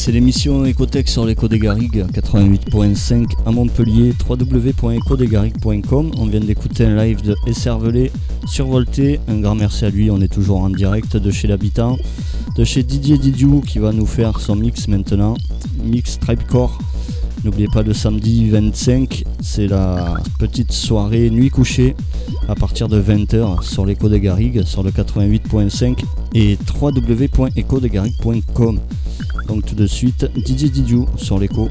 c'est l'émission Ecotech sur l'écho des Garrigues, 88.5 à Montpellier, www.ecodesgarrigues.com. On vient d'écouter un live de Esservelé survolté. Un grand merci à lui, on est toujours en direct de chez l'habitant, de chez Didier Didiou qui va nous faire son mix maintenant, mix Tribecore. N'oubliez pas le samedi 25, c'est la petite soirée nuit couchée à partir de 20h sur l'écho des Garrigues, sur le 88.5 et www.ecodesgarrigues.com. Donc tout de suite, DJ Didiou sur l'écho.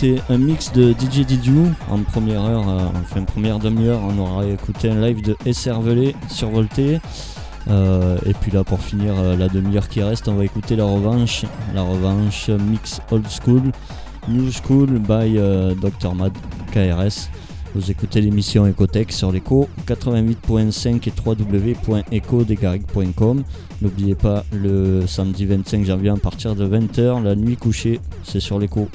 D'écouter un mix de DJ Didiou. En première heure, euh, enfin première demi-heure, on aura écouté un live de Esservelé survolté. Euh, et puis là, pour finir euh, la demi-heure qui reste, on va écouter la revanche. La revanche mix old school, new school by euh, Dr. Mad KRS. Vous écoutez l'émission Ecotech sur l'écho 88.5 et www.ecodegaric.com. N'oubliez pas le samedi 25 janvier à partir de 20h, la nuit couchée, c'est sur l'écho.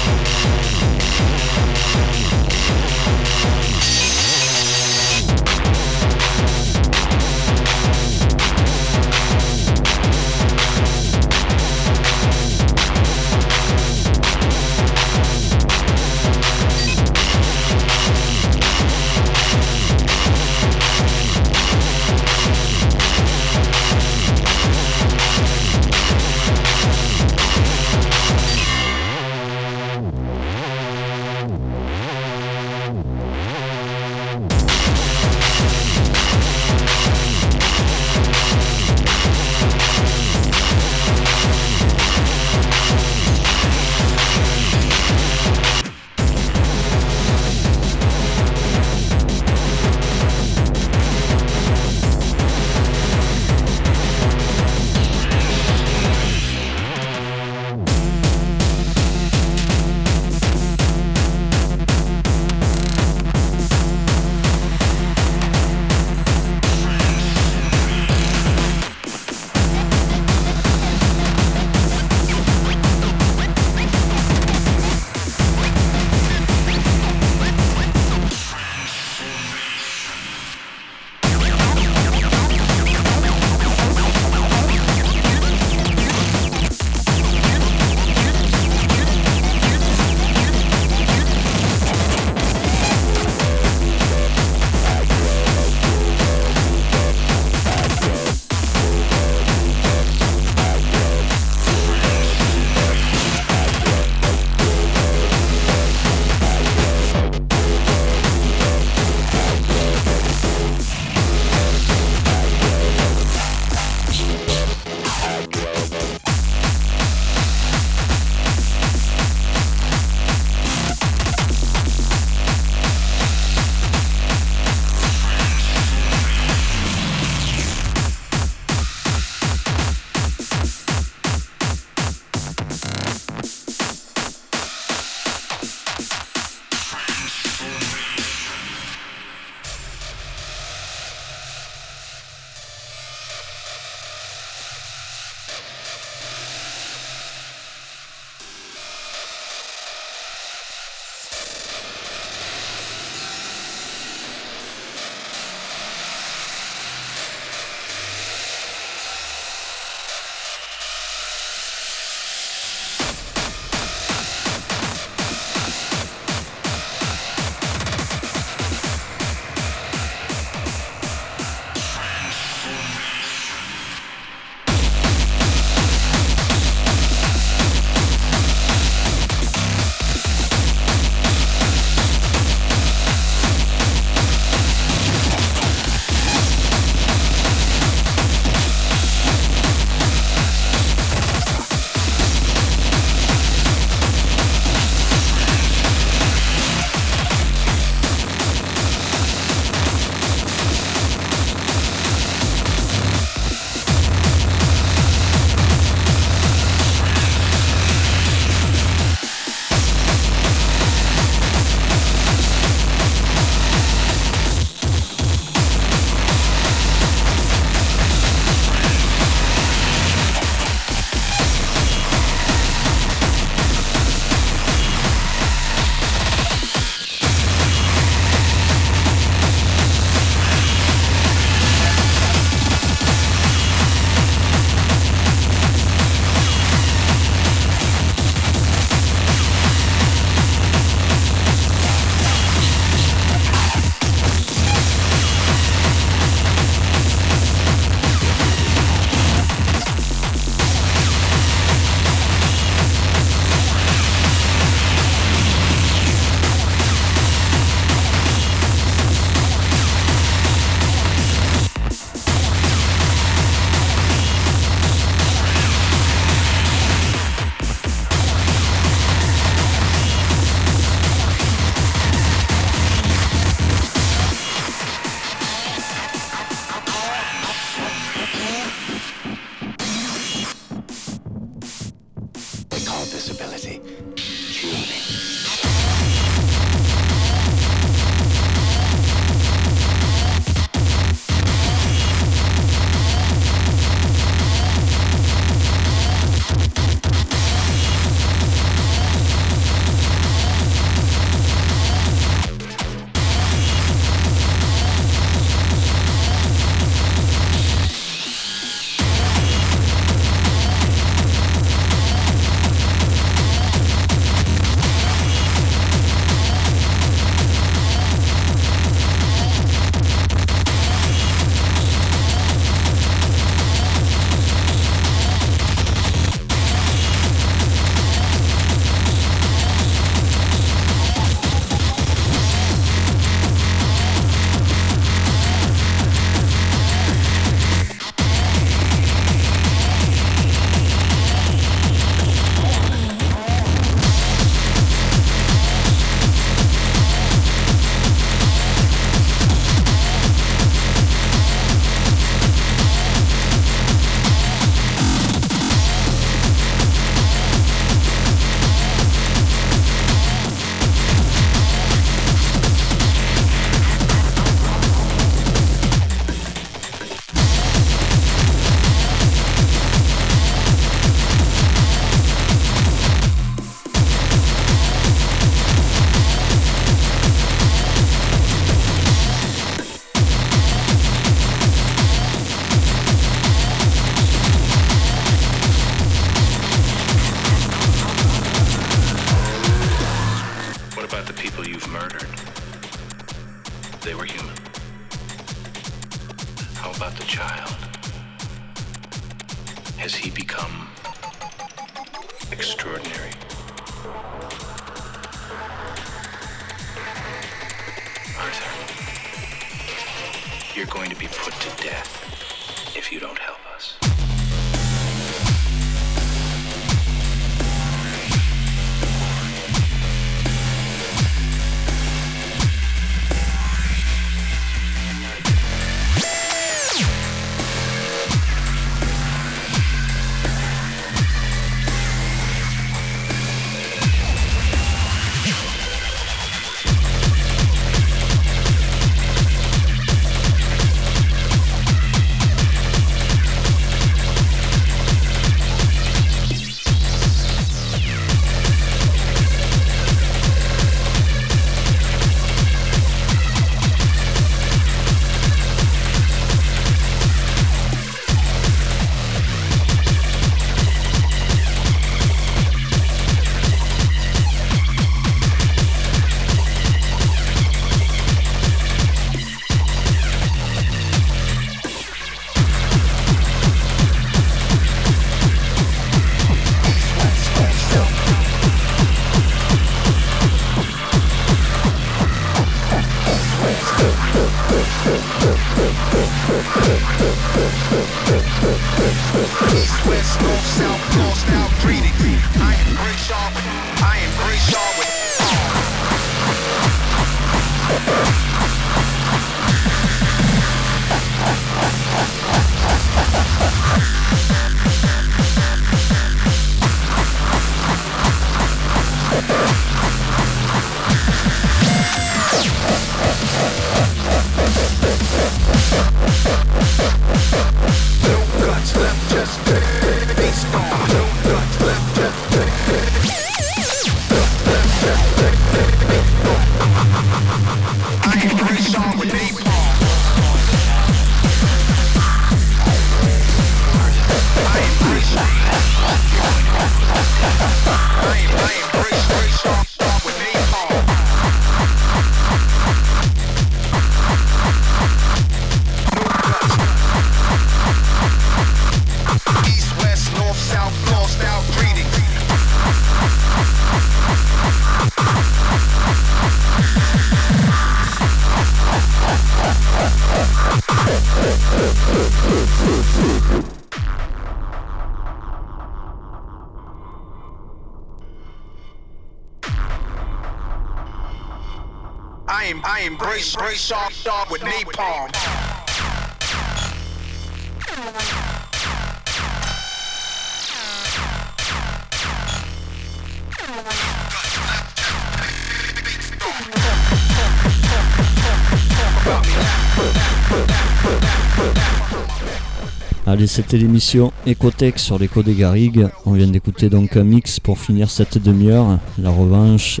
C'était l'émission Ecotech sur l'écho des Garrigues. On vient d'écouter donc un mix pour finir cette demi-heure. La revanche,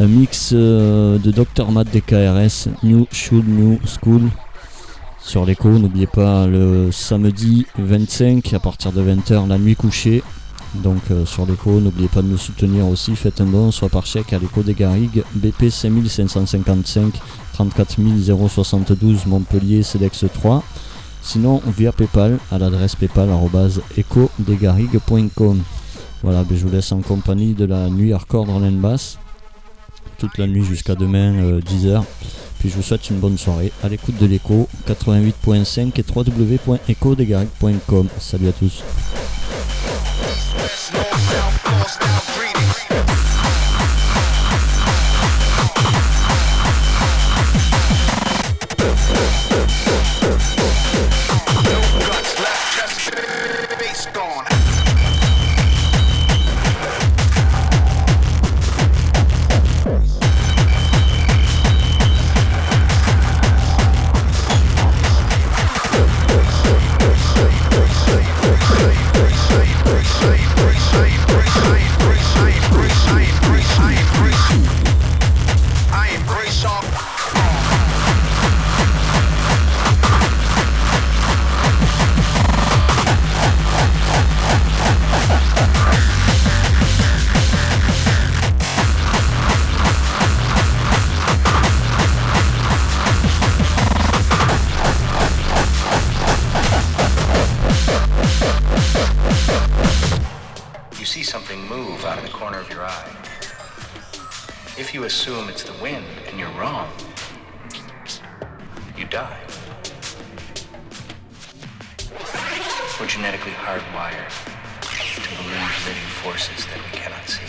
un mix euh, de Dr. Matt des KRS, New Should New School sur l'écho. N'oubliez pas le samedi 25 à partir de 20h, la nuit couchée. Donc euh, sur l'écho, n'oubliez pas de nous soutenir aussi. Faites un don, soit par chèque à l'écho des Garrigues, BP 5555 34 072 Montpellier, CEDEX 3. Sinon via PayPal à l'adresse paypal.ecodesgarrigues.com. Voilà, ben, je vous laisse en compagnie de la nuit hardcore Drone Bass. Toute la nuit jusqu'à demain 10h. Puis je vous souhaite une bonne soirée à l'écoute de l'écho 88.5 et www.ecodesgarrigues.com. Salut à tous. If you assume it's the wind and you're wrong, you die. We're genetically hardwired to believe living forces that we cannot see.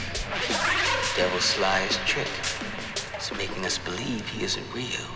The devil's slyest trick is making us believe he isn't real.